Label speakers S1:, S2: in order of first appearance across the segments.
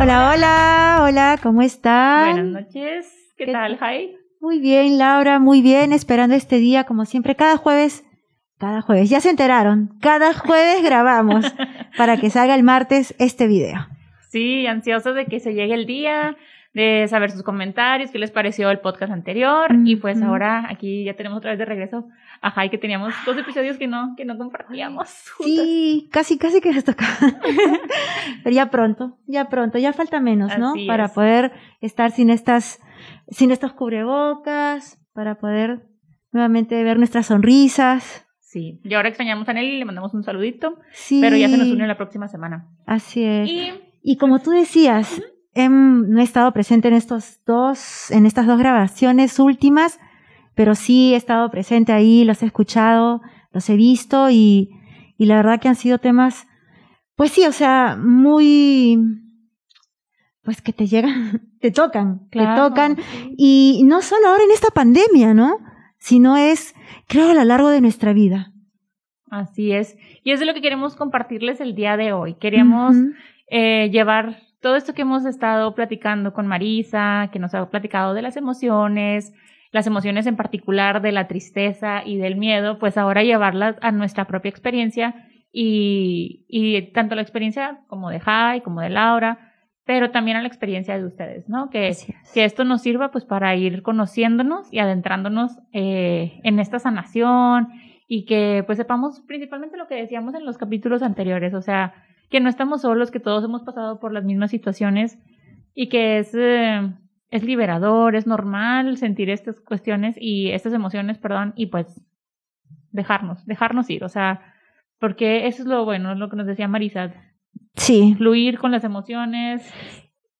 S1: Hola, hola, hola, ¿cómo están?
S2: Buenas noches, ¿qué, tal, Jai?
S1: Muy bien, Laura, muy bien, esperando este día, como siempre, cada jueves, cada jueves, ya se enteraron, cada jueves grabamos para que salga el martes este video.
S2: Sí, ansiosos de que se llegue el día, de saber sus comentarios, qué les pareció el podcast anterior. Y pues ahora aquí ya tenemos otra vez de regreso a Jai, que teníamos dos episodios que no, que no compartíamos.
S1: Sí, casi, casi que nos toca. Pero ya pronto, ya pronto, ya falta menos, ¿no? para poder estar sin estas, sin estos cubrebocas, para poder nuevamente ver nuestras sonrisas.
S2: Sí, y ahora extrañamos a Nelly, le mandamos un saludito. Sí. Pero ya se nos une la próxima semana.
S1: Así es. Y, como tú decías, no he estado presente en estos dos, en estas dos grabaciones últimas, pero sí he estado presente ahí, los he escuchado, los he visto y, y la verdad que han sido temas, pues sí, o sea, muy, pues que te llegan, te tocan, te tocan. Y no solo ahora en esta pandemia, ¿no? Sino es, creo, a lo largo de nuestra vida.
S2: Así es. Y es de lo que queremos compartirles el día de hoy. Queremos eh, llevar todo esto que hemos estado platicando con Marisa, que nos ha platicado de las emociones, las emociones en particular de la tristeza y del miedo, pues ahora llevarlas a nuestra propia experiencia y, y tanto la experiencia como de Jai, como de Laura, pero también a la experiencia de ustedes, ¿no? Que, que esto nos sirva pues para ir conociéndonos y adentrándonos eh, en esta sanación y que pues sepamos principalmente lo que decíamos en los capítulos anteriores, o sea, que no estamos solos, que todos hemos pasado por las mismas situaciones y que es, eh, es liberador, es normal sentir estas cuestiones y estas emociones, perdón, y pues dejarnos, dejarnos ir, o sea, porque eso es lo bueno, es lo que nos decía Marisa.
S1: Sí.
S2: Fluir con las emociones.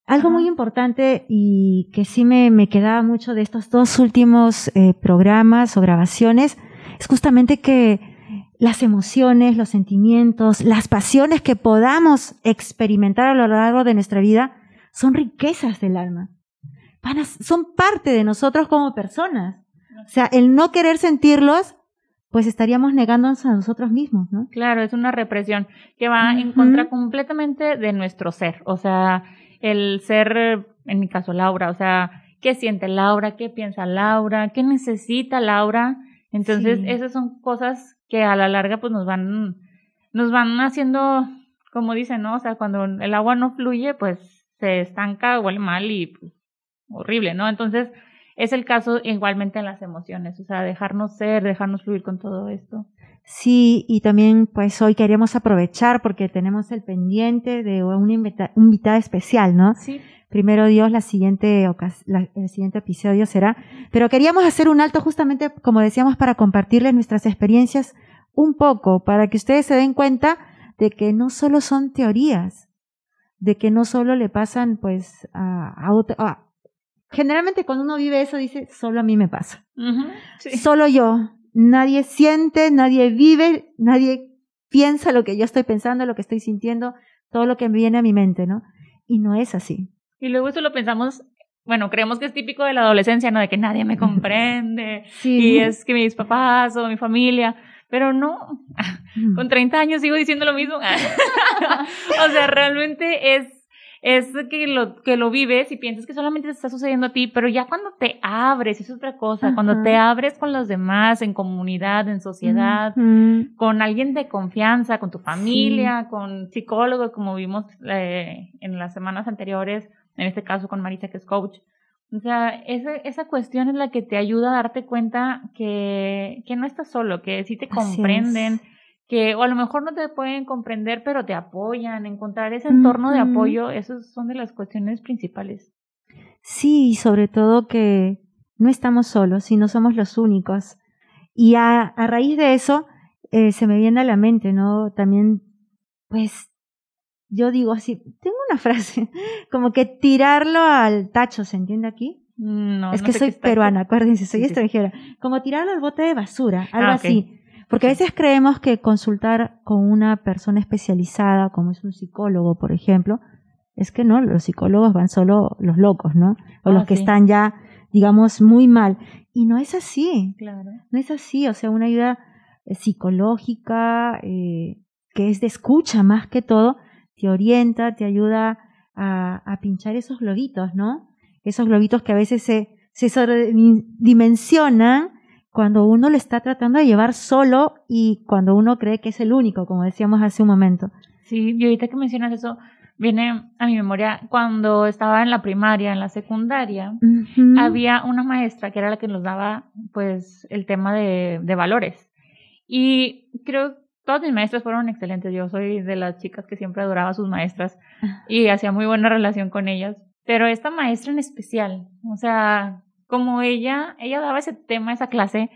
S1: Algo muy importante y que sí me, me quedaba mucho de estos dos últimos eh, programas o grabaciones es justamente que las emociones, los sentimientos, las pasiones que podamos experimentar a lo largo de nuestra vida son riquezas del alma. son parte de nosotros como personas. O sea, el no querer sentirlos, pues estaríamos negándonos a nosotros mismos, ¿no?
S2: Claro, es una represión que va en contra completamente de nuestro ser. O sea, el ser, en mi caso, Laura, o sea, ¿qué siente Laura? ¿Qué piensa Laura? ¿Qué necesita Laura? Entonces, esas son cosas que a la larga pues nos van, nos van haciendo, como dicen, ¿no? O sea, cuando el agua no fluye, pues se estanca, huele mal y pues, horrible, ¿no? Entonces, es el caso igualmente en las emociones, o sea, dejarnos ser, dejarnos fluir con todo esto.
S1: Sí, y también pues hoy queríamos aprovechar porque tenemos el pendiente de una invitada especial, ¿no?
S2: Sí.
S1: Primero Dios, la siguiente, el siguiente episodio será. Pero queríamos hacer un alto justamente, como decíamos, para compartirles nuestras experiencias un poco, para que ustedes se den cuenta de que no solo son teorías, de que no solo le pasan pues a, a generalmente cuando uno vive eso dice, solo a mí me pasa. Solo yo. Nadie siente, nadie vive, nadie piensa lo que yo estoy pensando, lo que estoy sintiendo, todo lo que viene a mi mente, ¿no? Y no es así.
S2: Y luego eso lo pensamos, bueno, creemos que es típico de la adolescencia, ¿no? De que nadie me comprende. Y es que mis papás o mi familia. Pero no, con 30 años sigo diciendo lo mismo. o sea, realmente es es que lo, que lo vives y piensas que solamente te está sucediendo a ti, pero ya cuando te abres, es otra cosa, cuando te abres con los demás, en comunidad, en sociedad, con alguien de confianza, con tu familia, con psicólogos, como vimos eh, en las semanas anteriores, en este caso con Marisa, que es coach. O sea, esa, esa cuestión es la que te ayuda a darte cuenta que, que no estás solo, que sí te comprenden, que o a lo mejor no te pueden comprender, pero te apoyan, encontrar ese entorno de apoyo, esas son de las cuestiones principales.
S1: Sí, y sobre todo que no estamos solos y no somos los únicos. Y a, a raíz de eso, eh, se me viene a la mente, ¿no? También, pues, yo digo así, tengo una frase, como que tirarlo al tacho, ¿se entiende aquí?
S2: No,
S1: es que soy peruana, acuérdense, soy extranjera. Como tirarlo al bote de basura, algo ah, así. Porque a veces creemos que consultar con una persona especializada, como es un psicólogo, por ejemplo, es que no, los psicólogos van solo los locos, ¿no? O los ah, que están ya digamos, muy mal. Y no es así.
S2: Claro.
S1: No es así. O sea, una ayuda eh, psicológica, eh, que es de escucha más que todo, te orienta, te ayuda a, a pinchar esos globitos, ¿no? Esos globitos que a veces se, se sobredimensionan cuando uno lo está tratando de llevar solo y cuando uno cree que es el único, como decíamos hace un momento.
S2: Sí, y ahorita que mencionas eso, viene a mi memoria cuando estaba en la primaria, en la secundaria, había una maestra que era la que nos daba pues el tema de, de valores. Y creo que todas mis maestras fueron excelentes. Yo soy de las chicas que siempre adoraba a sus maestras ah. y hacía muy buena relación con ellas. Pero esta maestra en especial, o sea, como ella, ella daba ese tema, esa clase,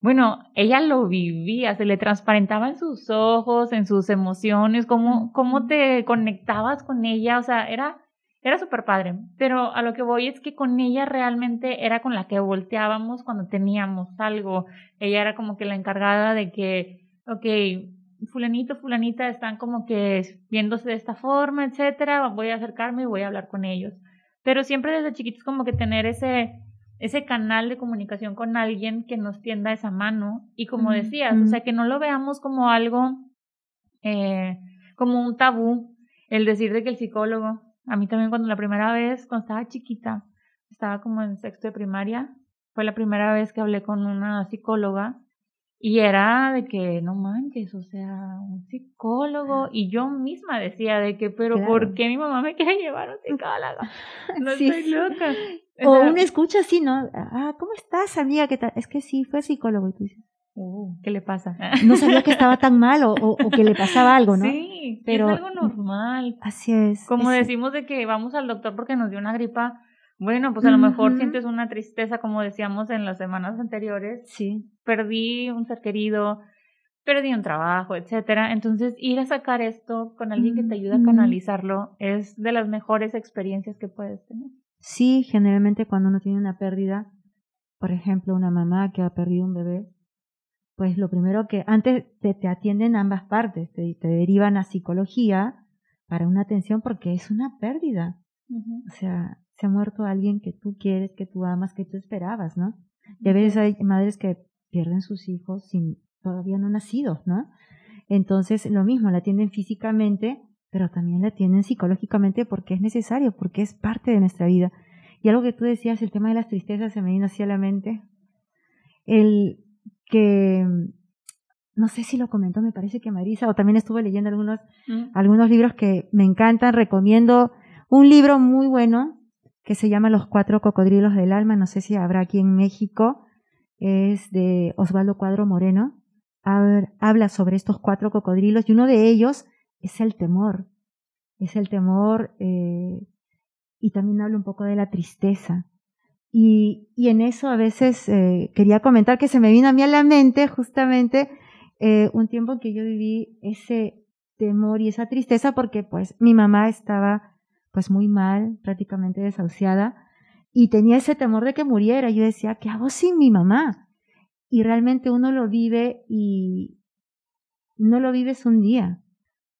S2: bueno, ella lo vivía, se le transparentaba en sus ojos, en sus emociones, cómo, cómo te conectabas con ella, o sea, era, era súper padre. Pero a lo que voy es que con ella realmente era con la que volteábamos cuando teníamos algo. Ella era como que la encargada de que, ok, fulanito, fulanita están como que viéndose de esta forma, etcétera, voy a acercarme y voy a hablar con ellos. Pero siempre desde chiquitos como que tener ese, ese canal de comunicación con alguien que nos tienda esa mano y como decías, o sea, que no lo veamos como algo, eh, como un tabú, el decir de que el psicólogo, a mí también cuando la primera vez, cuando estaba chiquita, estaba como en sexto de primaria, fue la primera vez que hablé con una psicóloga y era de que, no manches, o sea, un psicólogo. Y yo misma decía de que, pero ¿por qué mi mamá me quiere llevar a un psicólogo? No estoy loca.
S1: O, uno escucha así, ¿no? Ah, ¿cómo estás, amiga? ¿Qué tal? Es que sí, fue psicólogo. Y tú dices,
S2: oh, ¿qué le pasa?
S1: No sabía que estaba tan mal o, o, que le pasaba algo, ¿no?
S2: Sí, pero es algo normal.
S1: Así es.
S2: Como decimos de que vamos al doctor porque nos dio una gripa, bueno, pues a lo mejor sientes una tristeza, como decíamos en las semanas anteriores.
S1: Sí.
S2: Perdí un ser querido, perdí un trabajo, etcétera. Entonces, ir a sacar esto con alguien que te ayude a canalizarlo es de las mejores experiencias que puedes tener.
S1: Sí, generalmente cuando uno tiene una pérdida, por ejemplo, una mamá que ha perdido un bebé, pues lo primero que antes te, te atienden ambas partes, te, te, derivan a psicología para una atención porque es una pérdida. O sea, se ha muerto alguien que tú quieres, que tú amas, que tú esperabas, ¿no? Y a veces hay madres que pierden sus hijos sin todavía no nacidos, ¿no? Entonces, lo mismo, la atienden físicamente, pero también la atienden psicológicamente porque es necesario, porque es parte de nuestra vida. Y algo que tú decías, el tema de las tristezas, se me vino así a la mente. El que, no sé si lo comentó, me parece que Marisa, o también estuve leyendo algunos, mm. algunos libros que me encantan, recomiendo un libro muy bueno que se llama Los cuatro cocodrilos del alma, no sé si habrá aquí en México, es de Osvaldo Cuadro Moreno, habla sobre estos cuatro cocodrilos y uno de ellos es el temor, es el temor eh, y también habla un poco de la tristeza. Y, y en eso a veces eh, quería comentar que se me vino a mí a la mente justamente eh, un tiempo en que yo viví ese temor y esa tristeza porque pues mi mamá estaba pues muy mal, prácticamente desahuciada, y tenía ese temor de que muriera. Yo decía, ¿qué hago sin mi mamá? Y realmente uno lo vive y no lo vives un día.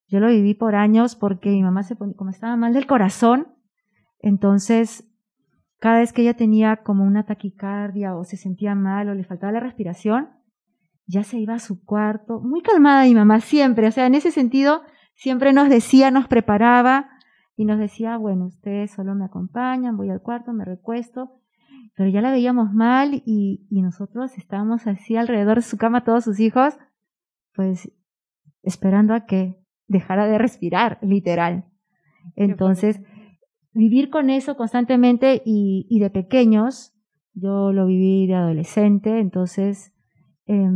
S1: Yo lo viví por años porque mi mamá se ponía, como estaba mal del corazón, entonces cada vez que ella tenía como una taquicardia o se sentía mal o le faltaba la respiración, ya se iba a su cuarto, muy calmada mi mamá siempre, o sea, en ese sentido siempre nos decía, nos preparaba, y nos decía, bueno, ustedes solo me acompañan, voy al cuarto, me recuesto, pero ya la veíamos mal y, y nosotros estábamos así alrededor de su cama, todos sus hijos, pues esperando a que dejara de respirar, literal. Entonces, vivir con eso constantemente y, y, de pequeños, yo lo viví de adolescente, entonces, eh,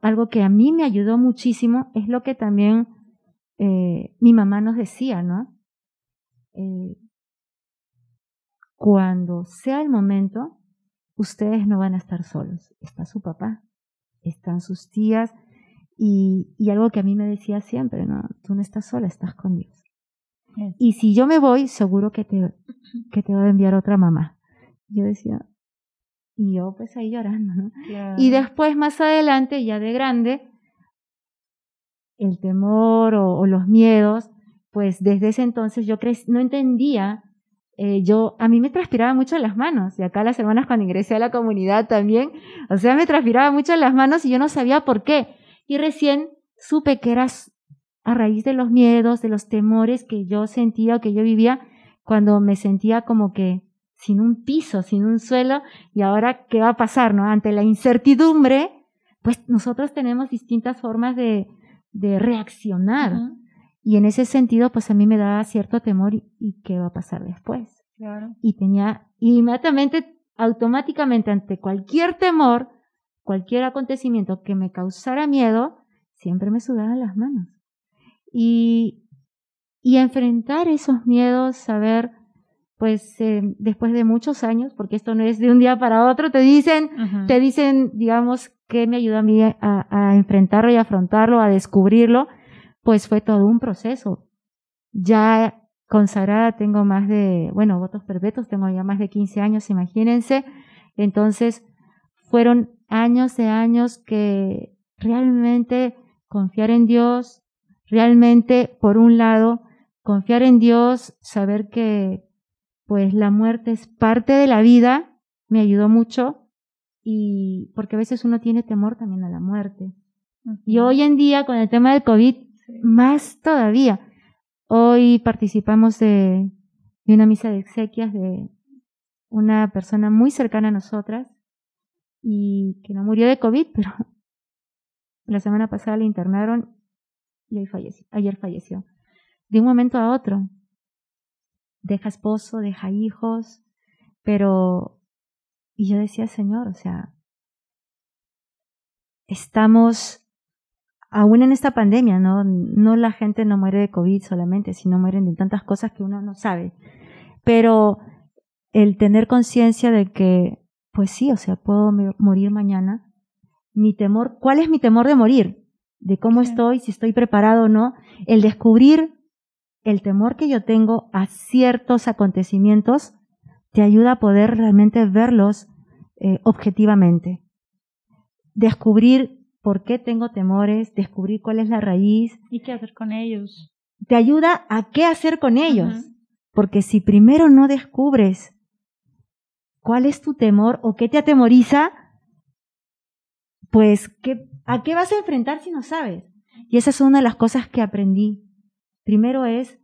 S1: algo que a mí me ayudó muchísimo es lo que también eh, mi mamá nos decía, ¿no? Eh, cuando sea el momento, ustedes no van a estar solos. Está su papá, están sus tías y, y algo que a mí me decía siempre, no, tú no estás sola, estás con Dios. Y si yo me voy, seguro que te, que te va a enviar otra mamá. Yo decía, y yo pues ahí llorando, ¿no? Y después, más adelante, ya de grande, el temor o, o los miedos pues desde ese entonces yo no entendía eh, yo, a mí me transpiraba mucho las manos, y acá las hermanas cuando ingresé a la comunidad también, o sea, me transpiraba mucho las manos y yo no sabía por qué. Y recién supe que era a raíz de los miedos, de los temores que yo sentía o que yo vivía cuando me sentía como que sin un piso, sin un suelo, y ahora, ¿qué va a pasar? No? Ante la incertidumbre, pues nosotros tenemos distintas formas de, de reaccionar. Y en ese sentido, pues a mí me daba cierto temor y, qué va a pasar después.
S2: Claro.
S1: Y tenía inmediatamente, automáticamente ante cualquier temor, cualquier acontecimiento que me causara miedo, siempre me sudaban las manos. Y, y enfrentar esos miedos, saber, pues eh, después de muchos años, porque esto no es de un día para otro, te dicen, te dicen, digamos, que me ayuda a mí a, a enfrentarlo y afrontarlo, a descubrirlo pues fue todo un proceso. Ya consagrada tengo más de, bueno, votos perpetuos, tengo ya más de 15 años, imagínense. Entonces, fueron años de años que realmente confiar en Dios, realmente, por un lado, confiar en Dios, saber que pues la muerte es parte de la vida, me ayudó mucho y porque a veces uno tiene temor también a la muerte. Y hoy en día con el tema del COVID más todavía. Hoy participamos de, una misa de exequias de una persona muy cercana a nosotras y que no murió de COVID, pero la semana pasada le internaron y hoy falleció, ayer falleció. De un momento a otro. Deja esposo, deja hijos, pero... Y yo decía, Señor, o sea, estamos aún en esta pandemia, ¿no? No la gente no muere de COVID solamente, sino mueren de tantas cosas que uno no sabe. Pero el tener conciencia de que, pues sí, o sea, puedo morir mañana. Mi temor, ¿cuál es mi temor de morir? De cómo estoy, si estoy preparado o no. El descubrir el temor que yo tengo a ciertos acontecimientos te ayuda a poder realmente verlos eh, objetivamente. Descubrir por qué tengo temores, descubrir cuál es la raíz.
S2: ¿Y qué hacer con ellos?
S1: Te ayuda a qué hacer con ellos. Porque si primero no descubres cuál es tu temor o qué te atemoriza, pues ¿qué, ¿a qué vas a enfrentar si no sabes? Y esa es una de las cosas que aprendí. Primero es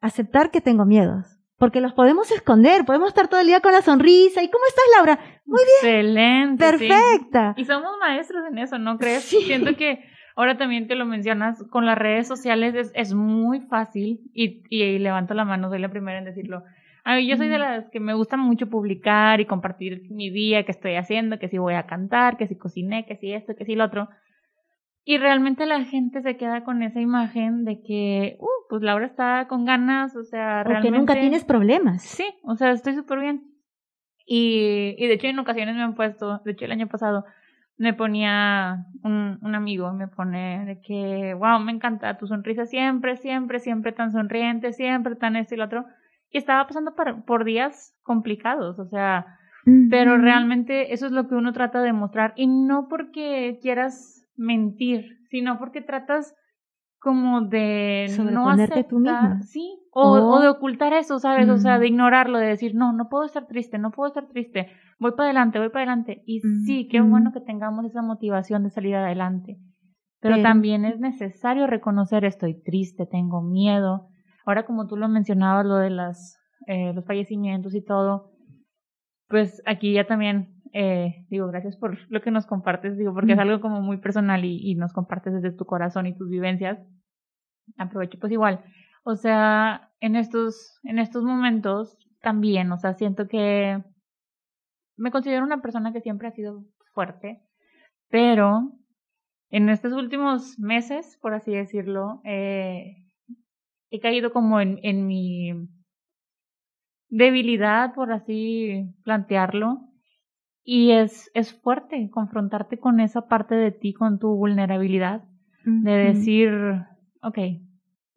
S1: aceptar que tengo miedos porque los podemos esconder, podemos estar todo el día con la sonrisa. ¿Y cómo estás, Laura? Muy bien.
S2: Excelente.
S1: Perfecta.
S2: Y somos maestros en eso, ¿no crees? Siento que ahora también te lo mencionas, con las redes sociales es, es muy fácil y, y, levanto la mano, soy la primera en decirlo. A yo soy de las que me gusta mucho publicar y compartir mi día, que estoy haciendo, que si voy a cantar, que si cociné, que si esto, que si lo otro. Y realmente la gente se queda con esa imagen de que, uh, pues Laura está con ganas, o sea, realmente...
S1: que nunca tienes problemas.
S2: Sí, o sea, estoy súper bien. Y, y de hecho en ocasiones me han puesto, de hecho el año pasado me ponía un, un amigo, me pone de que, wow, me encanta tu sonrisa siempre, siempre, siempre tan sonriente, siempre tan esto y lo otro. Y estaba pasando por, por días complicados, o sea, pero realmente eso es lo que uno trata de mostrar. Y no porque quieras mentir, sino porque tratas como de no aceptar,
S1: tú misma.
S2: sí, o, o, de ocultar eso, ¿sabes? O sea, de ignorarlo, de decir, no, no puedo estar triste, no puedo estar triste, voy para adelante, voy para adelante. Y sí, qué bueno que tengamos esa motivación de salir adelante. Pero también es necesario reconocer, estoy triste, tengo miedo. Ahora, como tú lo mencionabas, lo de las, eh, los fallecimientos y todo, pues aquí ya también eh, digo, gracias por lo que nos compartes, digo, porque es algo como muy personal y, y, nos compartes desde tu corazón y tus vivencias. Aprovecho pues igual. O sea, en estos, en estos momentos también, o sea, siento que me considero una persona que siempre ha sido fuerte, pero en estos últimos meses, por así decirlo, eh, he caído como en, en mi debilidad, por así plantearlo, y es, es fuerte confrontarte con esa parte de ti, con tu vulnerabilidad, de decir, ok,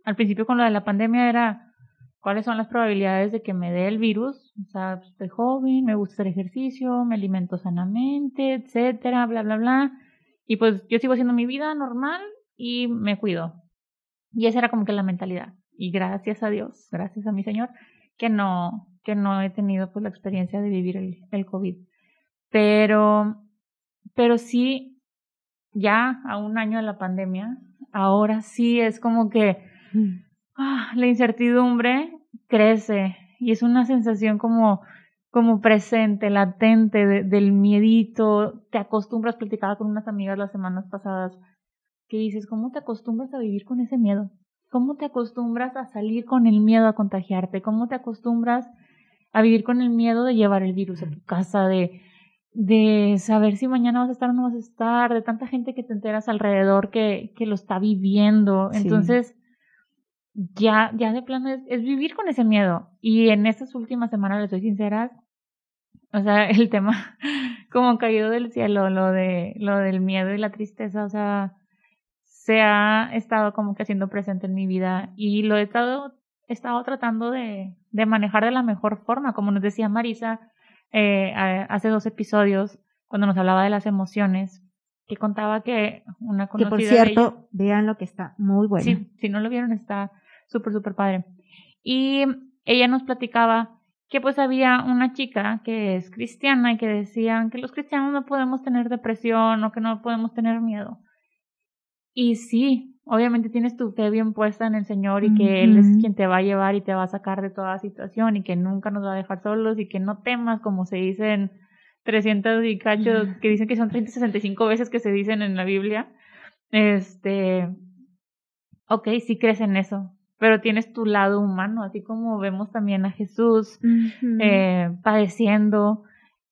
S2: al principio con lo de la pandemia era, ¿cuáles son las probabilidades de que me dé el virus? O sea, pues, estoy joven, me gusta hacer ejercicio, me alimento sanamente, etcétera, bla, bla, bla. Y pues yo sigo haciendo mi vida normal y me cuido. Y esa era como que la mentalidad. Y gracias a Dios, gracias a mi Señor, que no, que no he tenido pues la experiencia de vivir el, el COVID. Pero, pero sí, ya a un año de la pandemia, ahora sí es como que mm. ah, la incertidumbre crece y es una sensación como, como presente, latente del miedito. Te acostumbras, platicaba con unas amigas las semanas pasadas, que dices, ¿cómo te acostumbras a vivir con ese miedo? ¿Cómo te acostumbras a salir con el miedo a contagiarte? ¿Cómo te acostumbras a vivir con el miedo de llevar el virus a tu casa, de, de saber si mañana vas a estar o no vas a estar, de tanta gente que te enteras alrededor que, que lo está viviendo. Entonces, ya, ya de plano es, es, vivir con ese miedo. Y en estas últimas semanas, les soy sincera, o sea, el tema como caído del cielo, lo de, lo del miedo y la tristeza, o sea, se ha estado como que haciendo presente en mi vida y lo he estado, he estado tratando de, de manejar de la mejor forma, como nos decía Marisa eh, hace dos episodios, cuando nos hablaba de las emociones, que contaba que una conocida
S1: Que por cierto, vean lo que está muy bueno.
S2: Sí, si no lo vieron está súper, súper padre. Y ella nos platicaba que pues había una chica que es cristiana y que decían que los cristianos no podemos tener depresión o que no podemos tener miedo. Y sí, obviamente tienes tu fe bien puesta en el Señor y que Él es quien te va a llevar y te va a sacar de toda situación y que nunca nos va a dejar solos y que no temas, como se dicen 300 y cachos, que dicen que son 365 veces que se dicen en la Biblia. Este, ok, sí crees en eso, pero tienes tu lado humano, así como vemos también a Jesús eh, padeciendo,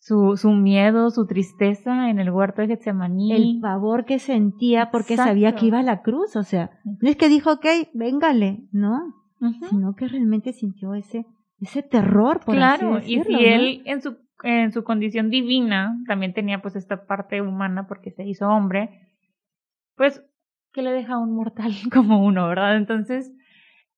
S2: su, su miedo, su tristeza en el huerto de Getsemaní.
S1: El pavor que sentía porque sabía que iba a la cruz, o sea, no es que dijo, ok, véngale, no, sino que realmente sintió ese, ese terror, por
S2: claro,
S1: así decirlo,
S2: y si él en su, en su condición divina también tenía pues esta parte humana porque se hizo hombre, pues, ¿qué le deja a un mortal como uno, verdad? Entonces,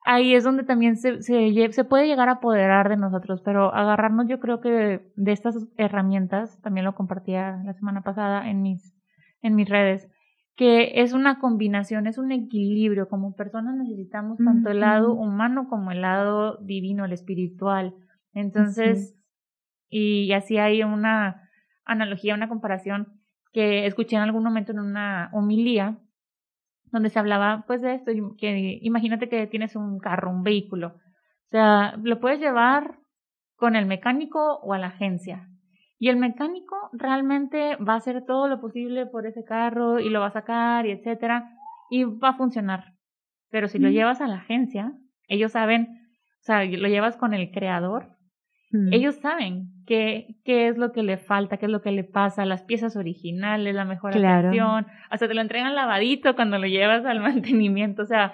S2: ahí es donde también se, se, se, puede llegar a apoderar de nosotros, pero agarrarnos yo creo que de, estas herramientas, también lo compartía la semana pasada en mis, en mis redes, que es una combinación, es un equilibrio, como personas necesitamos tanto el lado humano como el lado divino, el espiritual. Entonces, y así hay una analogía, una comparación que escuché en algún momento en una homilía donde se hablaba pues de esto, que imagínate que tienes un carro, un vehículo, o sea, lo puedes llevar con el mecánico o a la agencia. Y el mecánico realmente va a hacer todo lo posible por ese carro y lo va a sacar y etcétera y va a funcionar. Pero si lo llevas a la agencia, ellos saben, o sea, lo llevas con el creador, ellos saben qué, qué es lo que le falta, qué es lo que le pasa, las piezas originales, la mejor atención, hasta te lo entregan lavadito cuando lo llevas al mantenimiento, o sea,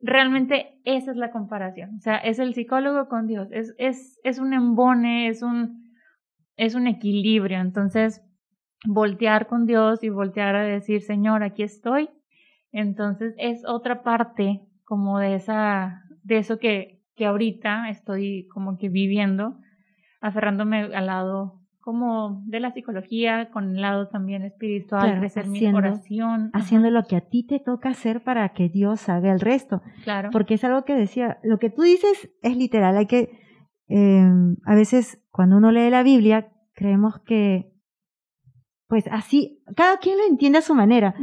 S2: realmente esa es la comparación, o sea, es el psicólogo con Dios, es, es, es un embone, es un, es un equilibrio, entonces voltear con Dios y voltear a decir, Señor, aquí estoy, entonces es otra parte como de esa, de eso que, que ahorita estoy como que viviendo, aferrándome al lado como de la psicología, con el lado también espiritual, de ser mi oración.
S1: Haciendo lo que a ti te toca hacer para que Dios haga el resto.
S2: Claro.
S1: Porque es algo que decía, lo que tú dices es literal, hay que, eh, a veces cuando uno lee la Biblia, creemos que, pues así, cada quien lo entiende a su manera,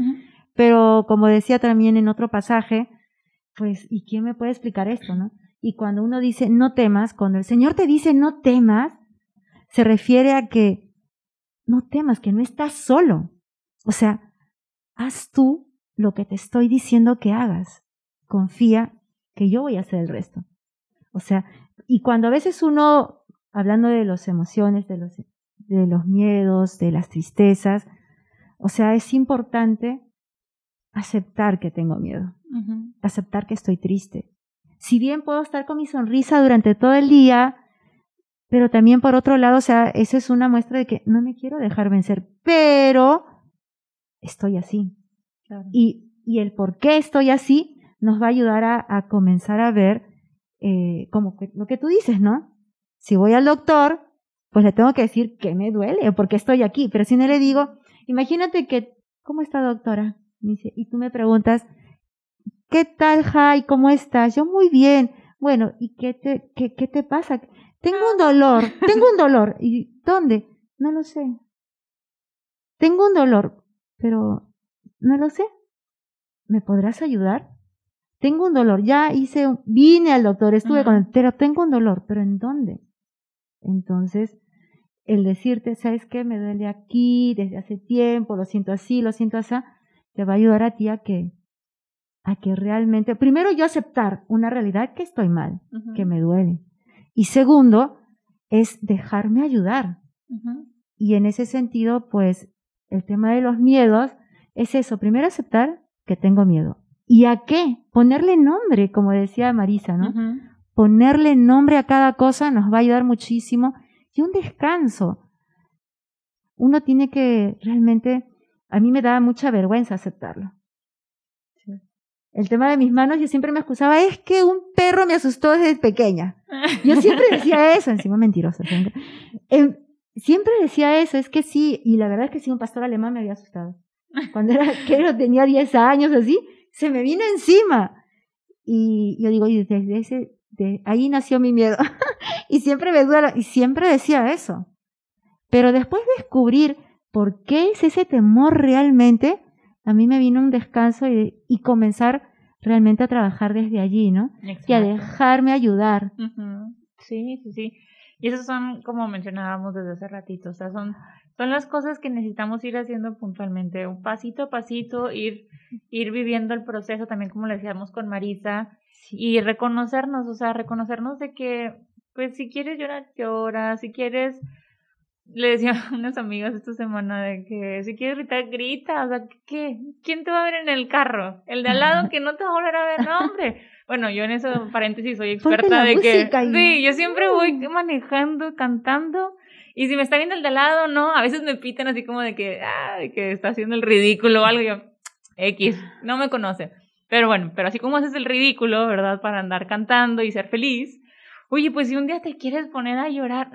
S1: pero como decía también en otro pasaje, pues, ¿y quién me puede explicar esto, no? Y cuando uno dice no temas, cuando el Señor te dice no temas, se refiere a que no temas, que no estás solo. O sea, haz tú lo que te estoy diciendo que hagas. Confía que yo voy a hacer el resto. O sea, y cuando a veces uno, hablando de las emociones, de los, de los miedos, de las tristezas, o sea, es importante aceptar que tengo miedo, aceptar que estoy triste, si bien puedo estar con mi sonrisa durante todo el día, pero también por otro lado, o sea, eso es una muestra de que no me quiero dejar vencer, pero estoy así. Y, y el por qué estoy así nos va a ayudar a, comenzar a ver eh, como lo que tú dices, ¿no? Si voy al doctor, pues le tengo que decir que me duele, porque estoy aquí, pero si no le digo, imagínate que, ¿cómo está doctora? y tú me preguntas, ¿Qué tal, Jai? ¿Cómo estás? Yo muy bien. Bueno, ¿y qué te, qué, qué te pasa? Tengo un dolor, tengo un dolor. ¿Y dónde? No lo sé. Tengo un dolor, pero no lo sé. ¿Me podrás ayudar? Tengo un dolor, ya hice, vine al doctor, estuve con él, pero tengo un dolor, pero ¿en dónde? Entonces, el decirte, ¿sabes qué? Me duele aquí desde hace tiempo, lo siento así, lo siento así, te va a ayudar a ti a que, a que realmente, primero yo aceptar una realidad que estoy mal, que me duele. Y segundo, es dejarme ayudar. Y en ese sentido, pues, el tema de los miedos es eso, primero aceptar que tengo miedo. ¿Y a qué? Ponerle nombre, como decía Marisa, ¿no? Ponerle nombre a cada cosa nos va a ayudar muchísimo. Y un descanso. Uno tiene que realmente, a mí me da mucha vergüenza aceptarlo. El tema de mis manos, yo siempre me excusaba, es que un perro me asustó desde pequeña. Yo siempre decía eso, encima mentirosa. Siempre. Em, siempre decía eso, es que sí, y la verdad es que sí, un pastor alemán me había asustado. Cuando era, que tenía 10 años así, se me vino encima. Y yo digo, y desde ese, de ahí nació mi miedo. y siempre me duele, y siempre decía eso. Pero después de descubrir por qué es ese temor realmente, a mí me vino un descanso y, y comenzar realmente a trabajar desde allí, ¿no? Y a dejarme ayudar.
S2: Sí, sí, sí. Y esos son, como mencionábamos desde hace ratito, o sea, son, son las cosas que necesitamos ir haciendo puntualmente, un pasito a pasito, ir, ir viviendo el proceso, también como le decíamos con Marisa, y reconocernos, o sea, reconocernos de que, pues si quieres llorar, llora, si quieres, le decía a unas amigas esta semana de que si quieres gritar, grita, o sea, ¿qué? ¿Quién te va a ver en el carro? El de al lado que no te va a volver a ver, no, hombre. Bueno, yo en eso paréntesis soy experta de que sí, yo siempre voy manejando, cantando y si me está viendo el de al lado, no, a veces me pitan así como de que ah, de que está haciendo el ridículo o algo yo X, no me conoce. Pero bueno, pero así como haces el ridículo, ¿verdad? Para andar cantando y ser feliz. Oye, pues si un día te quieres poner a llorar,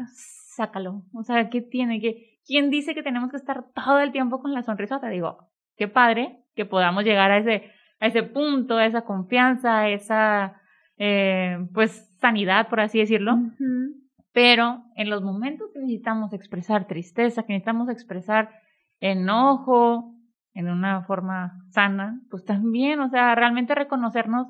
S2: sácalo. O sea, ¿qué tiene? que ¿Quién dice que tenemos que estar todo el tiempo con la sonrisa? Te digo, qué padre que podamos llegar a ese a ese punto, a esa confianza, a esa, eh, pues, sanidad, por así decirlo. Pero en los momentos que necesitamos expresar tristeza, que necesitamos expresar enojo en una forma sana, pues también, o sea, realmente reconocernos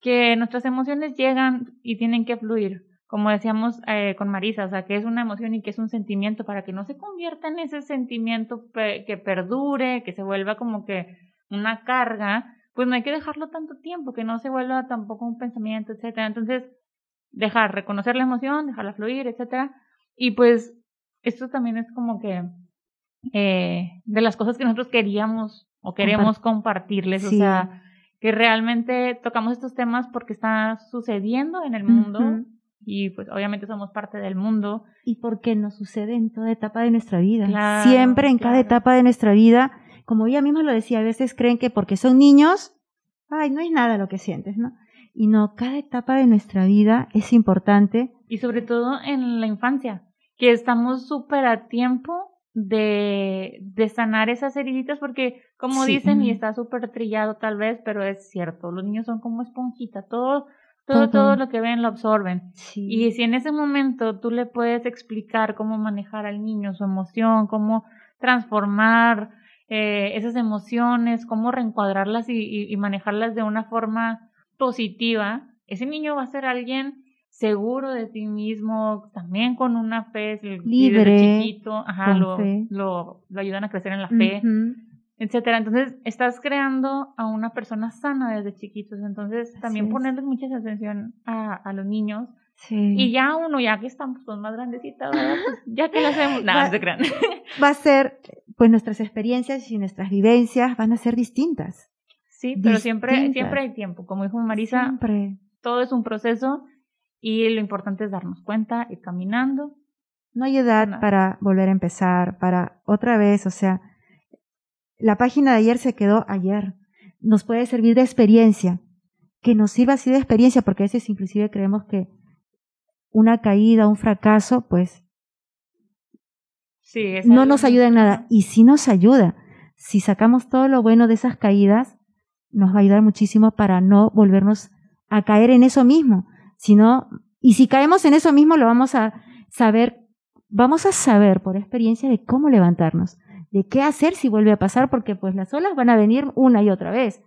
S2: que nuestras emociones llegan y tienen que fluir, como decíamos eh, con Marisa, o sea, que es una emoción y que es un sentimiento para que no se convierta en ese sentimiento que perdure, que se vuelva como que una carga, pues no hay que dejarlo tanto tiempo, que no se vuelva tampoco un pensamiento, etcétera. Entonces, dejar, reconocer la emoción, dejarla fluir, etcétera. Y pues, esto también es como que eh, de las cosas que nosotros queríamos o queremos compartirles, o sea, que realmente tocamos estos temas porque está sucediendo en el mundo. Y pues obviamente somos parte del mundo.
S1: Y porque nos sucede en toda etapa de nuestra vida. Siempre en cada etapa de nuestra vida como ella misma lo decía, a veces creen que porque son niños, ay, no es nada lo que sientes, ¿no? Y no, cada etapa de nuestra vida es importante.
S2: Y sobre todo en la infancia, que estamos súper a tiempo de, de sanar esas heriditas, porque como dicen, y está súper trillado tal vez, pero es cierto, los niños son como esponjita, todo, todo, todo, lo que ven lo absorben. Y si en ese momento tú le puedes explicar cómo manejar al niño, su emoción, cómo transformar eh, esas emociones, cómo reencuadrarlas y, manejarlas de una forma positiva, ese niño va a ser alguien seguro de sí mismo, también con una fe libre, chiquito, ajá, lo, lo, ayudan a crecer en la fe, etcétera. Entonces, estás creando a una persona sana desde chiquitos. Entonces, también ponerles mucha atención a, a los niños. Y ya uno, ya que estamos pues, más grandecitos, pues, ya que lo hacemos, nada, se crean.
S1: Va a ser pues nuestras experiencias y nuestras vivencias van a ser distintas.
S2: Sí, pero siempre, siempre hay tiempo. Como dijo Marisa, siempre. todo es un proceso y lo importante es darnos cuenta, ir caminando.
S1: No hay edad para volver a empezar, para otra vez, o sea, la página de ayer se quedó ayer. Nos puede servir de experiencia, que nos sirva así de experiencia, porque a veces inclusive creemos que una caída, un fracaso, pues no nos ayuda en nada. Y si nos ayuda, si sacamos todo lo bueno de esas caídas, nos va a ayudar muchísimo para no volvernos a caer en eso mismo, sino, y si caemos en eso mismo, lo vamos a saber, vamos a saber por experiencia de cómo levantarnos, de qué hacer si vuelve a pasar, porque pues las olas van a venir una y otra vez,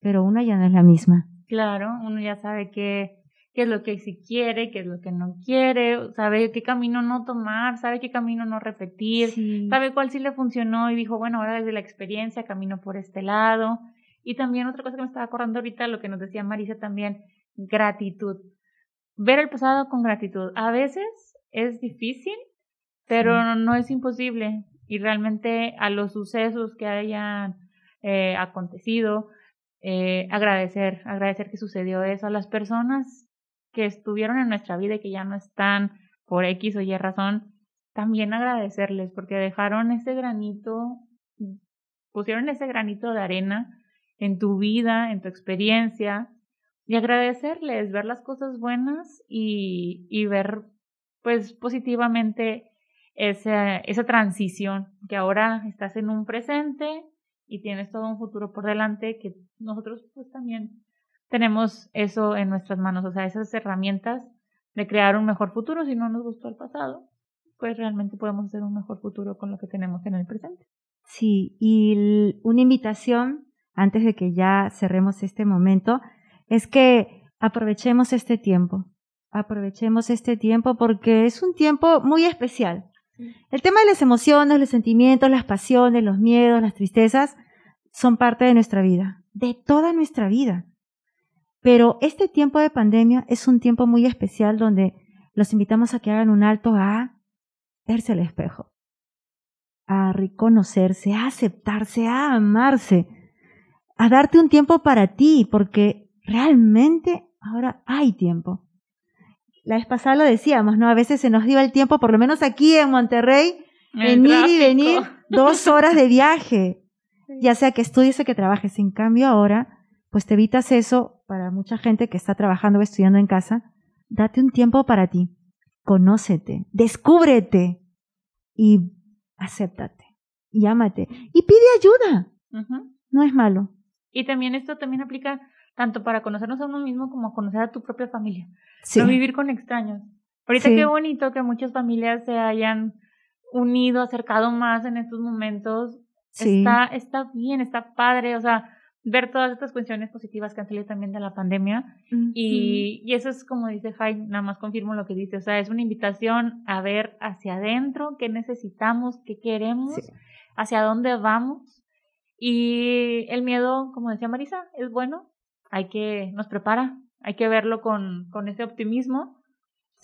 S1: pero una ya no es la misma.
S2: Claro, uno ya sabe qué, qué es lo que sí quiere, qué es lo que no quiere, sabe qué camino no tomar, sabe qué camino no repetir, sabe cuál sí le funcionó y dijo, bueno, ahora desde la experiencia camino por este lado. Y también otra cosa que me estaba acordando ahorita, lo que nos decía Marisa también, gratitud. Ver el pasado con gratitud. A veces es difícil, pero no es imposible. Y realmente a los sucesos que hayan eh, acontecido, eh, agradecer, agradecer que sucedió eso a las personas que estuvieron en nuestra vida y que ya no están por X o Y razón, también agradecerles porque dejaron ese granito, pusieron ese granito de arena en tu vida, en tu experiencia, y agradecerles, ver las cosas buenas y, y ver pues positivamente esa, esa transición, que ahora estás en un presente y tienes todo un futuro por delante que nosotros pues también tenemos eso en nuestras manos, o sea, esas herramientas de crear un mejor futuro. Si no nos gustó el pasado, pues realmente podemos hacer un mejor futuro con lo que tenemos en el presente.
S1: Sí, y una invitación, antes de que ya cerremos este momento, es que aprovechemos este tiempo. Aprovechemos este tiempo porque es un tiempo muy especial. El tema de las emociones, los sentimientos, las pasiones, los miedos, las tristezas, son parte de nuestra vida, de toda nuestra vida. Pero este tiempo de pandemia es un tiempo muy especial donde los invitamos a que hagan un alto a verse al espejo, a reconocerse, a aceptarse, a amarse, a darte un tiempo para ti, porque realmente ahora hay tiempo. La vez pasada lo decíamos, ¿no? A veces se nos dio el tiempo, por lo menos aquí en Monterrey, en ir y venir dos horas de viaje, ya sea que estudies o que trabajes. En cambio ahora, pues te evitas eso para mucha gente que está trabajando o estudiando en casa, date un tiempo para ti, conócete, descúbrete. Y acéptate. Y ámate. Y pide ayuda. No es malo.
S2: Y también esto también aplica tanto para conocernos a uno mismo como conocer a tu propia familia. No vivir con extraños. Ahorita qué bonito que muchas familias se hayan unido, acercado más en estos momentos. Está, está bien, está padre. O sea, ver todas estas cuestiones positivas que han salido también de la pandemia. y, y, eso es como dice Jaime, nada más confirmo lo que dice, o sea, es una invitación a ver hacia adentro qué necesitamos, qué queremos, hacia dónde vamos. Y el miedo, como decía Marisa, es bueno, hay que, nos prepara, hay que verlo con, con ese optimismo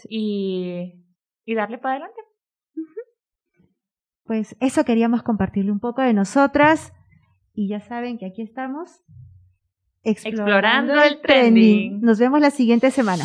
S2: y, y darle para adelante.
S1: Pues eso queríamos compartirle un poco de nosotras. Y ya saben que aquí estamos
S2: explorando, el trending.
S1: Nos vemos la siguiente semana.